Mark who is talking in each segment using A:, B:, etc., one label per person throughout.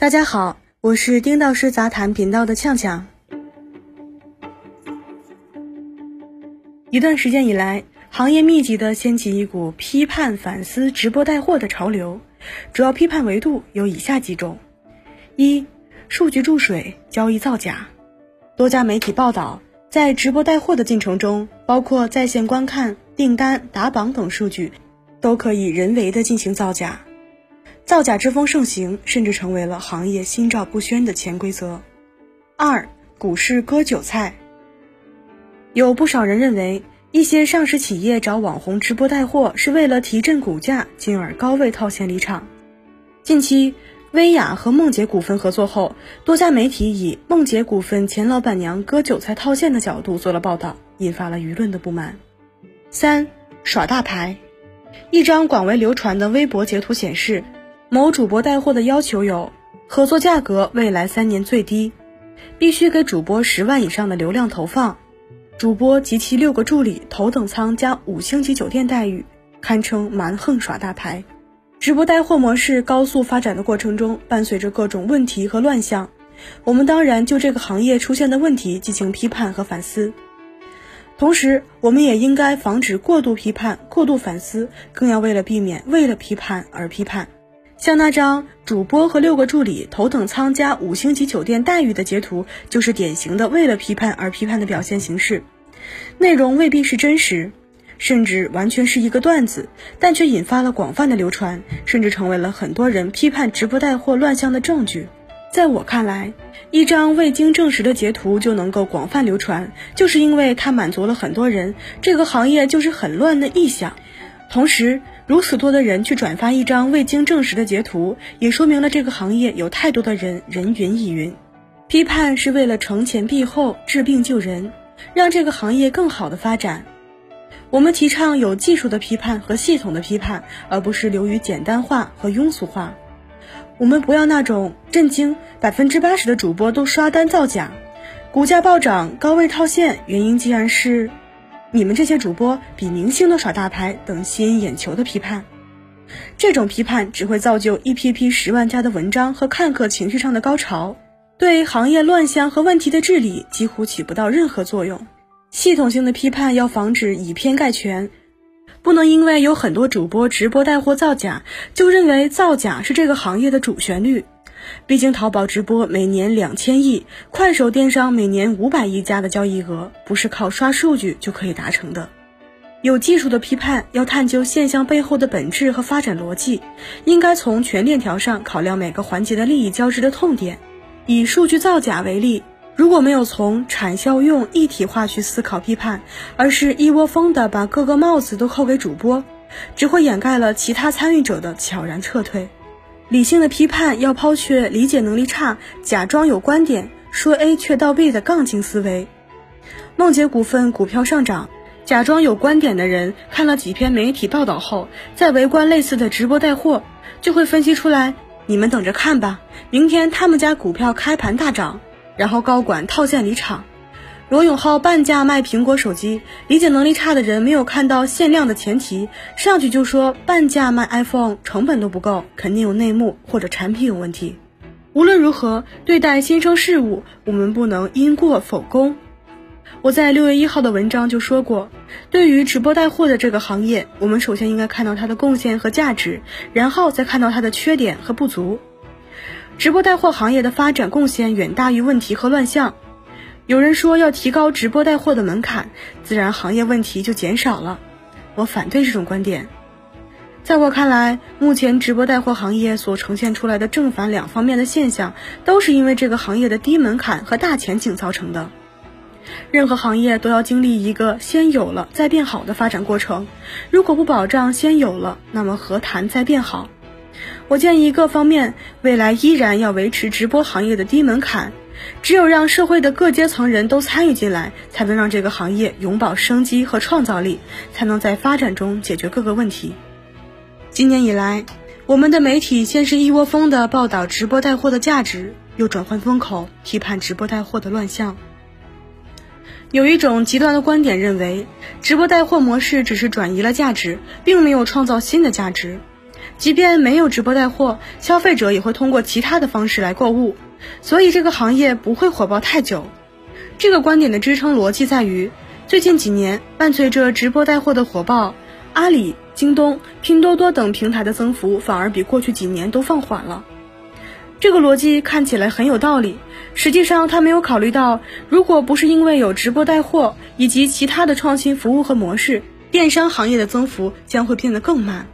A: 大家好，我是丁道师杂谈频道的呛呛。一段时间以来，行业密集的掀起一股批判反思直播带货的潮流，主要批判维度有以下几种：一、数据注水，交易造假。多家媒体报道，在直播带货的进程中，包括在线观看、订单、打榜等数据，都可以人为的进行造假。造假之风盛行，甚至成为了行业心照不宣的潜规则。二、股市割韭菜。有不少人认为，一些上市企业找网红直播带货是为了提振股价，进而高位套现离场。近期，薇娅和梦洁股份合作后，多家媒体以梦洁股份前老板娘割韭菜套现的角度做了报道，引发了舆论的不满。三、耍大牌。一张广为流传的微博截图显示。某主播带货的要求有：合作价格未来三年最低，必须给主播十万以上的流量投放，主播及其六个助理头等舱加五星级酒店待遇，堪称蛮横耍大牌。直播带货模式高速发展的过程中，伴随着各种问题和乱象，我们当然就这个行业出现的问题进行批判和反思，同时我们也应该防止过度批判、过度反思，更要为了避免为了批判而批判。像那张主播和六个助理头等舱加五星级酒店待遇的截图，就是典型的为了批判而批判的表现形式。内容未必是真实，甚至完全是一个段子，但却引发了广泛的流传，甚至成为了很多人批判直播带货乱象的证据。在我看来，一张未经证实的截图就能够广泛流传，就是因为它满足了很多人这个行业就是很乱的臆想。同时，如此多的人去转发一张未经证实的截图，也说明了这个行业有太多的人人云亦云。批判是为了惩前毖后、治病救人，让这个行业更好的发展。我们提倡有技术的批判和系统的批判，而不是流于简单化和庸俗化。我们不要那种震惊百分之八十的主播都刷单造假，股价暴涨高位套现，原因竟然是。你们这些主播比明星都耍大牌等吸引眼球的批判，这种批判只会造就一批批十万加的文章和看客情绪上的高潮，对行业乱象和问题的治理几乎起不到任何作用。系统性的批判要防止以偏概全，不能因为有很多主播直播带货造假，就认为造假是这个行业的主旋律。毕竟，淘宝直播每年两千亿，快手电商每年五百亿加的交易额，不是靠刷数据就可以达成的。有技术的批判要探究现象背后的本质和发展逻辑，应该从全链条上考量每个环节的利益交织的痛点。以数据造假为例，如果没有从产效用一体化去思考批判，而是一窝蜂的把各个帽子都扣给主播，只会掩盖了其他参与者的悄然撤退。理性的批判要抛却理解能力差、假装有观点说 A 却倒 B 的杠精思维。梦洁股份股票上涨，假装有观点的人看了几篇媒体报道后，再围观类似的直播带货，就会分析出来：你们等着看吧，明天他们家股票开盘大涨，然后高管套现离场。罗永浩半价卖苹果手机，理解能力差的人没有看到限量的前提，上去就说半价卖 iPhone 成本都不够，肯定有内幕或者产品有问题。无论如何，对待新生事物，我们不能因过否功。我在六月一号的文章就说过，对于直播带货的这个行业，我们首先应该看到它的贡献和价值，然后再看到它的缺点和不足。直播带货行业的发展贡献远大于问题和乱象。有人说要提高直播带货的门槛，自然行业问题就减少了。我反对这种观点。在我看来，目前直播带货行业所呈现出来的正反两方面的现象，都是因为这个行业的低门槛和大前景造成的。任何行业都要经历一个先有了再变好的发展过程，如果不保障先有了，那么何谈再变好？我建议各方面未来依然要维持直播行业的低门槛。只有让社会的各阶层人都参与进来，才能让这个行业永葆生机和创造力，才能在发展中解决各个问题。今年以来，我们的媒体先是一窝蜂的报道直播带货的价值，又转换风口批判直播带货的乱象。有一种极端的观点认为，直播带货模式只是转移了价值，并没有创造新的价值。即便没有直播带货，消费者也会通过其他的方式来购物，所以这个行业不会火爆太久。这个观点的支撑逻辑在于，最近几年伴随着直播带货的火爆，阿里、京东、拼多多等平台的增幅反而比过去几年都放缓了。这个逻辑看起来很有道理，实际上他没有考虑到，如果不是因为有直播带货以及其他的创新服务和模式，电商行业的增幅将会变得更慢。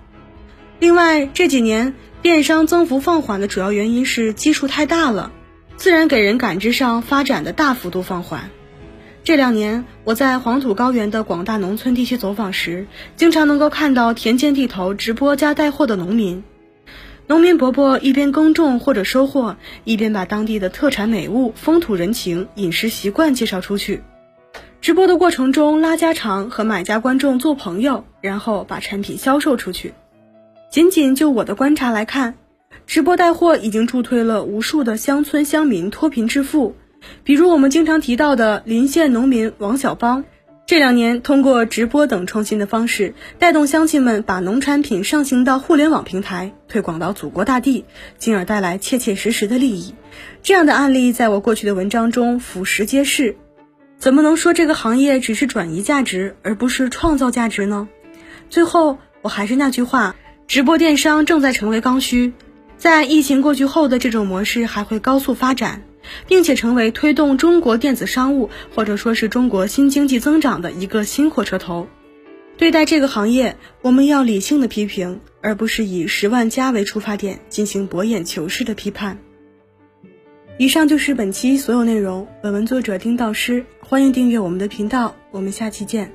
A: 另外，这几年电商增幅放缓的主要原因是基数太大了，自然给人感知上发展的大幅度放缓。这两年，我在黄土高原的广大农村地区走访时，经常能够看到田间地头直播加带货的农民。农民伯伯一边耕种或者收获，一边把当地的特产美物、风土人情、饮食习惯介绍出去。直播的过程中拉家常，和买家观众做朋友，然后把产品销售出去。仅仅就我的观察来看，直播带货已经助推了无数的乡村乡民脱贫致富。比如我们经常提到的临县农民王小邦，这两年通过直播等创新的方式，带动乡亲们把农产品上行到互联网平台，推广到祖国大地，进而带来切切实实的利益。这样的案例在我过去的文章中俯拾皆是。怎么能说这个行业只是转移价值，而不是创造价值呢？最后，我还是那句话。直播电商正在成为刚需，在疫情过去后的这种模式还会高速发展，并且成为推动中国电子商务或者说是中国新经济增长的一个新火车头。对待这个行业，我们要理性的批评，而不是以十万加为出发点进行博眼球式的批判。以上就是本期所有内容，本文作者丁道师，欢迎订阅我们的频道，我们下期见。